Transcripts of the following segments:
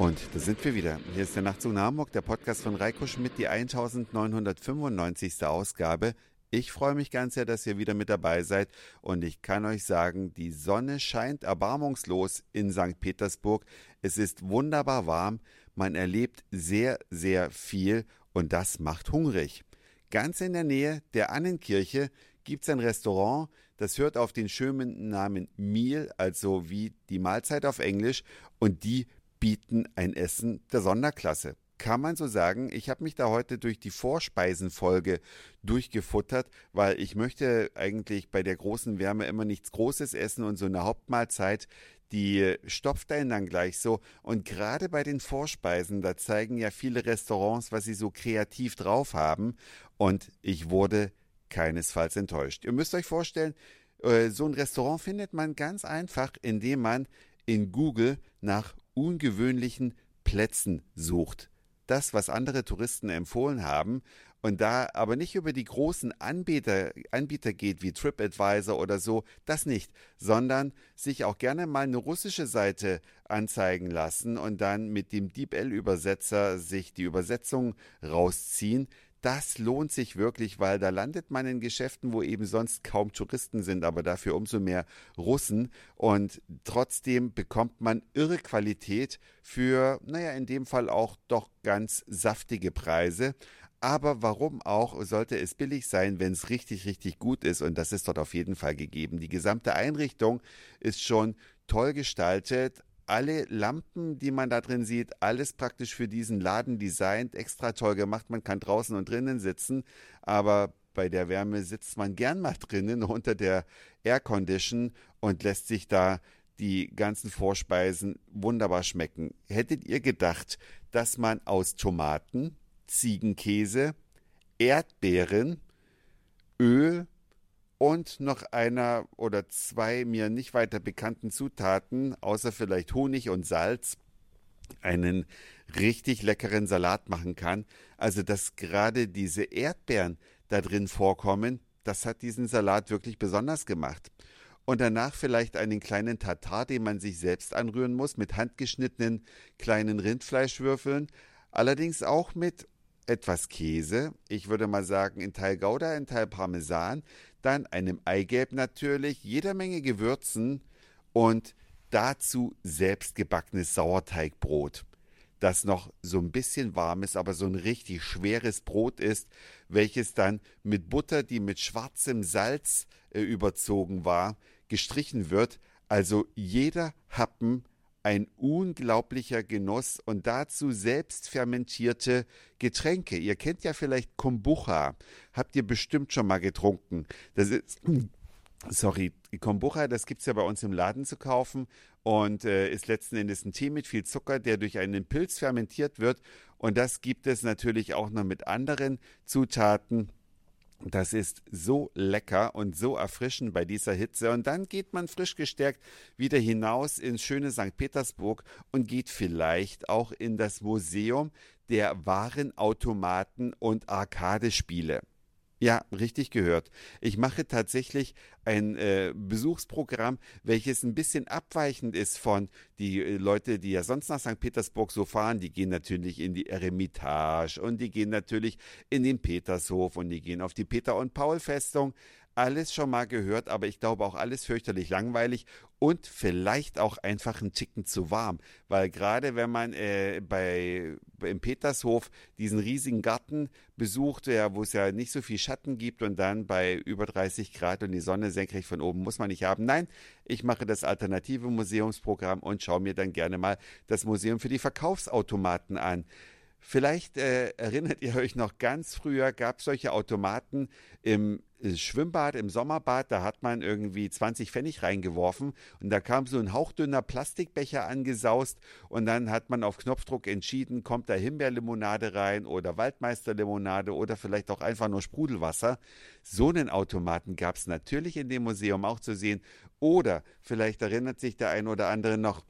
Und da sind wir wieder. Hier ist der Nachtzug nach Hamburg, der Podcast von Reiko Schmidt, die 1995. Ausgabe. Ich freue mich ganz sehr, dass ihr wieder mit dabei seid und ich kann euch sagen, die Sonne scheint erbarmungslos in St. Petersburg. Es ist wunderbar warm, man erlebt sehr, sehr viel und das macht hungrig. Ganz in der Nähe der Annenkirche gibt es ein Restaurant, das hört auf den schönen Namen Meal, also wie die Mahlzeit auf Englisch, und die bieten ein Essen der Sonderklasse. Kann man so sagen, ich habe mich da heute durch die Vorspeisenfolge durchgefuttert, weil ich möchte eigentlich bei der großen Wärme immer nichts Großes essen und so eine Hauptmahlzeit, die stopft einen dann gleich so. Und gerade bei den Vorspeisen, da zeigen ja viele Restaurants, was sie so kreativ drauf haben. Und ich wurde keinesfalls enttäuscht. Ihr müsst euch vorstellen, äh, so ein Restaurant findet man ganz einfach, indem man in Google nach ungewöhnlichen Plätzen sucht. Das, was andere Touristen empfohlen haben und da aber nicht über die großen Anbieter, Anbieter geht wie TripAdvisor oder so, das nicht, sondern sich auch gerne mal eine russische Seite anzeigen lassen und dann mit dem DeepL-Übersetzer sich die Übersetzung rausziehen das lohnt sich wirklich, weil da landet man in Geschäften, wo eben sonst kaum Touristen sind, aber dafür umso mehr Russen. Und trotzdem bekommt man irre Qualität für, naja, in dem Fall auch doch ganz saftige Preise. Aber warum auch sollte es billig sein, wenn es richtig, richtig gut ist? Und das ist dort auf jeden Fall gegeben. Die gesamte Einrichtung ist schon toll gestaltet alle Lampen, die man da drin sieht, alles praktisch für diesen Laden designt, extra toll gemacht. Man kann draußen und drinnen sitzen, aber bei der Wärme sitzt man gern mal drinnen unter der Aircondition und lässt sich da die ganzen Vorspeisen wunderbar schmecken. Hättet ihr gedacht, dass man aus Tomaten, Ziegenkäse, Erdbeeren, Öl und noch einer oder zwei mir nicht weiter bekannten Zutaten, außer vielleicht Honig und Salz, einen richtig leckeren Salat machen kann. Also, dass gerade diese Erdbeeren da drin vorkommen, das hat diesen Salat wirklich besonders gemacht. Und danach vielleicht einen kleinen Tatar, den man sich selbst anrühren muss, mit handgeschnittenen kleinen Rindfleischwürfeln, allerdings auch mit etwas Käse, ich würde mal sagen in Teil Gouda, in Teil Parmesan, dann einem Eigelb natürlich, jeder Menge Gewürzen und dazu selbstgebackenes Sauerteigbrot, das noch so ein bisschen warm ist, aber so ein richtig schweres Brot ist, welches dann mit Butter, die mit schwarzem Salz äh, überzogen war, gestrichen wird. Also jeder Happen ein unglaublicher Genuss und dazu selbst fermentierte Getränke. Ihr kennt ja vielleicht Kombucha. Habt ihr bestimmt schon mal getrunken. Das ist Sorry, Kombucha, das gibt's ja bei uns im Laden zu kaufen und äh, ist letzten Endes ein Tee mit viel Zucker, der durch einen Pilz fermentiert wird. Und das gibt es natürlich auch noch mit anderen Zutaten das ist so lecker und so erfrischend bei dieser Hitze. Und dann geht man frisch gestärkt wieder hinaus ins schöne St. Petersburg und geht vielleicht auch in das Museum der Warenautomaten und Arcadespiele. Ja, richtig gehört. Ich mache tatsächlich ein äh, Besuchsprogramm, welches ein bisschen abweichend ist von die äh, Leute, die ja sonst nach St. Petersburg so fahren. Die gehen natürlich in die Eremitage und die gehen natürlich in den Petershof und die gehen auf die Peter- und Paul-Festung alles schon mal gehört, aber ich glaube auch alles fürchterlich langweilig und vielleicht auch einfach ein Ticken zu warm, weil gerade wenn man äh, bei im Petershof diesen riesigen Garten besucht, ja, wo es ja nicht so viel Schatten gibt und dann bei über 30 Grad und die Sonne senkrecht von oben muss man nicht haben. Nein, ich mache das alternative Museumsprogramm und schaue mir dann gerne mal das Museum für die Verkaufsautomaten an. Vielleicht äh, erinnert ihr euch noch ganz früher, gab es solche Automaten im Schwimmbad, im Sommerbad, da hat man irgendwie 20 Pfennig reingeworfen und da kam so ein hauchdünner Plastikbecher angesaust und dann hat man auf Knopfdruck entschieden, kommt da Himbeerlimonade rein oder Waldmeisterlimonade oder vielleicht auch einfach nur Sprudelwasser. So einen Automaten gab es natürlich in dem Museum auch zu sehen oder vielleicht erinnert sich der ein oder andere noch,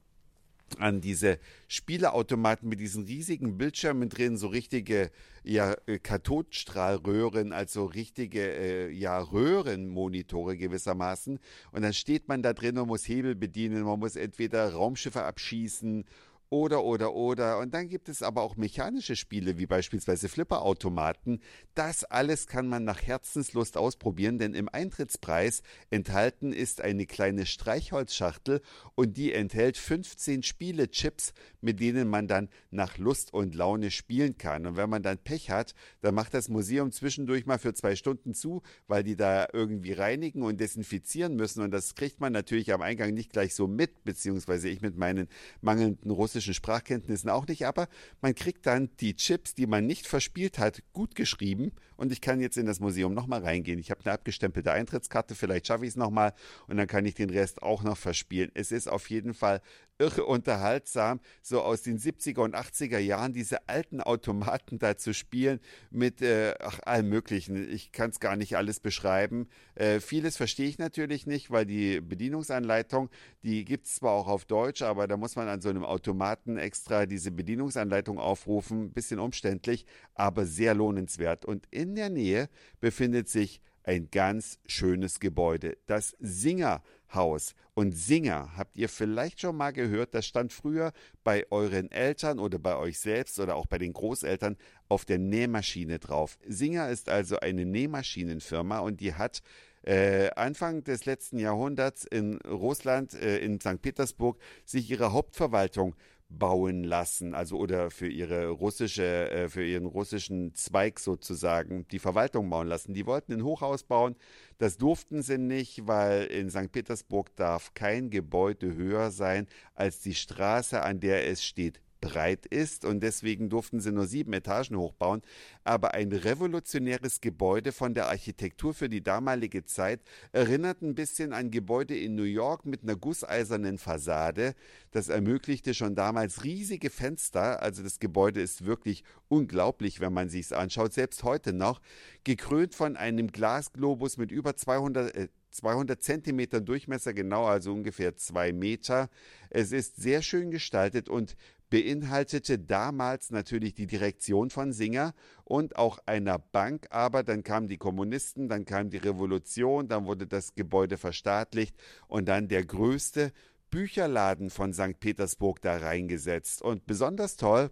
an diese Spieleautomaten mit diesen riesigen Bildschirmen drin, so richtige ja, äh, Kathodenstrahlröhren, also richtige äh, ja, Röhrenmonitore gewissermaßen. Und dann steht man da drin und muss Hebel bedienen, man muss entweder Raumschiffe abschießen oder, oder, oder. Und dann gibt es aber auch mechanische Spiele, wie beispielsweise Flipperautomaten. Das alles kann man nach Herzenslust ausprobieren, denn im Eintrittspreis enthalten ist eine kleine Streichholzschachtel und die enthält 15 Spielechips, mit denen man dann nach Lust und Laune spielen kann. Und wenn man dann Pech hat, dann macht das Museum zwischendurch mal für zwei Stunden zu, weil die da irgendwie reinigen und desinfizieren müssen. Und das kriegt man natürlich am Eingang nicht gleich so mit, beziehungsweise ich mit meinen mangelnden russischen russischen Sprachkenntnissen auch nicht, aber man kriegt dann die Chips, die man nicht verspielt hat, gut geschrieben und ich kann jetzt in das Museum nochmal reingehen. Ich habe eine abgestempelte Eintrittskarte, vielleicht schaffe ich es nochmal und dann kann ich den Rest auch noch verspielen. Es ist auf jeden Fall irre unterhaltsam, so aus den 70er und 80er Jahren diese alten Automaten da zu spielen mit äh, ach, allem Möglichen. Ich kann es gar nicht alles beschreiben. Äh, vieles verstehe ich natürlich nicht, weil die Bedienungsanleitung, die gibt es zwar auch auf Deutsch, aber da muss man an so einem Automaten extra diese Bedienungsanleitung aufrufen. Bisschen umständlich, aber sehr lohnenswert. Und in der Nähe befindet sich ein ganz schönes Gebäude, das Singer Haus. Und Singer, habt ihr vielleicht schon mal gehört, das stand früher bei euren Eltern oder bei euch selbst oder auch bei den Großeltern auf der Nähmaschine drauf. Singer ist also eine Nähmaschinenfirma und die hat äh, Anfang des letzten Jahrhunderts in Russland, äh, in St. Petersburg, sich ihre Hauptverwaltung bauen lassen, also oder für ihre russische, äh, für ihren russischen Zweig sozusagen die Verwaltung bauen lassen. Die wollten ein Hochhaus bauen, das durften sie nicht, weil in St. Petersburg darf kein Gebäude höher sein als die Straße, an der es steht breit ist und deswegen durften sie nur sieben Etagen hochbauen. Aber ein revolutionäres Gebäude von der Architektur für die damalige Zeit erinnert ein bisschen an Gebäude in New York mit einer gusseisernen Fassade. Das ermöglichte schon damals riesige Fenster. Also das Gebäude ist wirklich unglaublich, wenn man sich es anschaut, selbst heute noch. Gekrönt von einem Glasglobus mit über 200, äh, 200 Zentimetern Durchmesser, genau, also ungefähr zwei Meter. Es ist sehr schön gestaltet und beinhaltete damals natürlich die Direktion von Singer und auch einer Bank, aber dann kamen die Kommunisten, dann kam die Revolution, dann wurde das Gebäude verstaatlicht und dann der größte Bücherladen von St. Petersburg da reingesetzt. Und besonders toll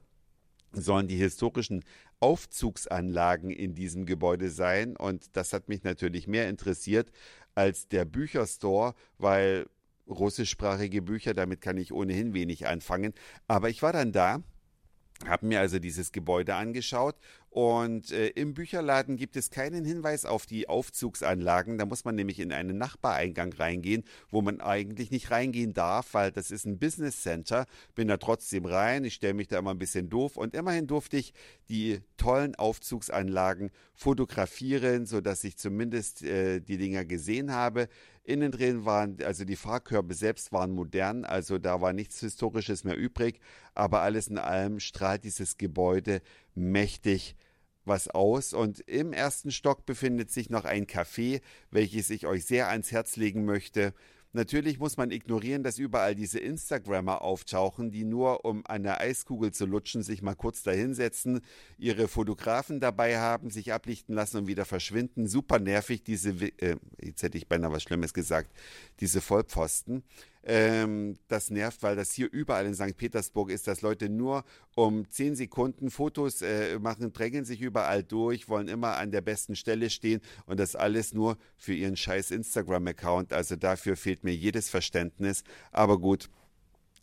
sollen die historischen Aufzugsanlagen in diesem Gebäude sein. Und das hat mich natürlich mehr interessiert als der Bücherstore, weil russischsprachige Bücher, damit kann ich ohnehin wenig anfangen. Aber ich war dann da habe mir also dieses Gebäude angeschaut und äh, im Bücherladen gibt es keinen Hinweis auf die Aufzugsanlagen. Da muss man nämlich in einen Nachbareingang reingehen, wo man eigentlich nicht reingehen darf, weil das ist ein Business Center. Bin da trotzdem rein. Ich stelle mich da immer ein bisschen doof und immerhin durfte ich die tollen Aufzugsanlagen fotografieren, sodass ich zumindest äh, die Dinger gesehen habe. Innen drin waren, also die Fahrkörbe selbst waren modern, also da war nichts Historisches mehr übrig, aber alles in allem strahlt dieses Gebäude mächtig was aus. Und im ersten Stock befindet sich noch ein Café, welches ich euch sehr ans Herz legen möchte. Natürlich muss man ignorieren, dass überall diese Instagrammer auftauchen, die nur, um der Eiskugel zu lutschen, sich mal kurz dahinsetzen, ihre Fotografen dabei haben, sich ablichten lassen und wieder verschwinden. Super nervig, diese, äh, jetzt hätte ich beinahe was Schlimmes gesagt, diese Vollpfosten. Ähm, das nervt, weil das hier überall in St. Petersburg ist, dass Leute nur um 10 Sekunden Fotos äh, machen, drängen sich überall durch, wollen immer an der besten Stelle stehen und das alles nur für ihren scheiß Instagram-Account. Also dafür fehlt mir jedes Verständnis. Aber gut,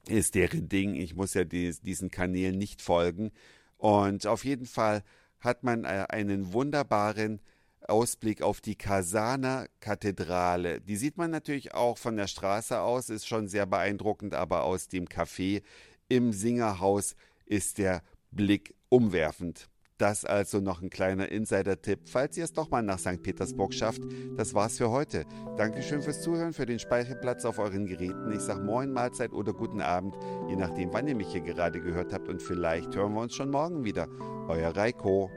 ist deren Ding. Ich muss ja dies, diesen Kanälen nicht folgen. Und auf jeden Fall hat man äh, einen wunderbaren Ausblick auf die Kasana Kathedrale. Die sieht man natürlich auch von der Straße aus, ist schon sehr beeindruckend, aber aus dem Café im Singerhaus ist der Blick umwerfend. Das also noch ein kleiner Insider-Tipp, falls ihr es doch mal nach St. Petersburg schafft. Das war's für heute. Dankeschön fürs Zuhören, für den Speicherplatz auf euren Geräten. Ich sag Moin, Mahlzeit oder guten Abend, je nachdem, wann ihr mich hier gerade gehört habt. Und vielleicht hören wir uns schon morgen wieder. Euer Reiko.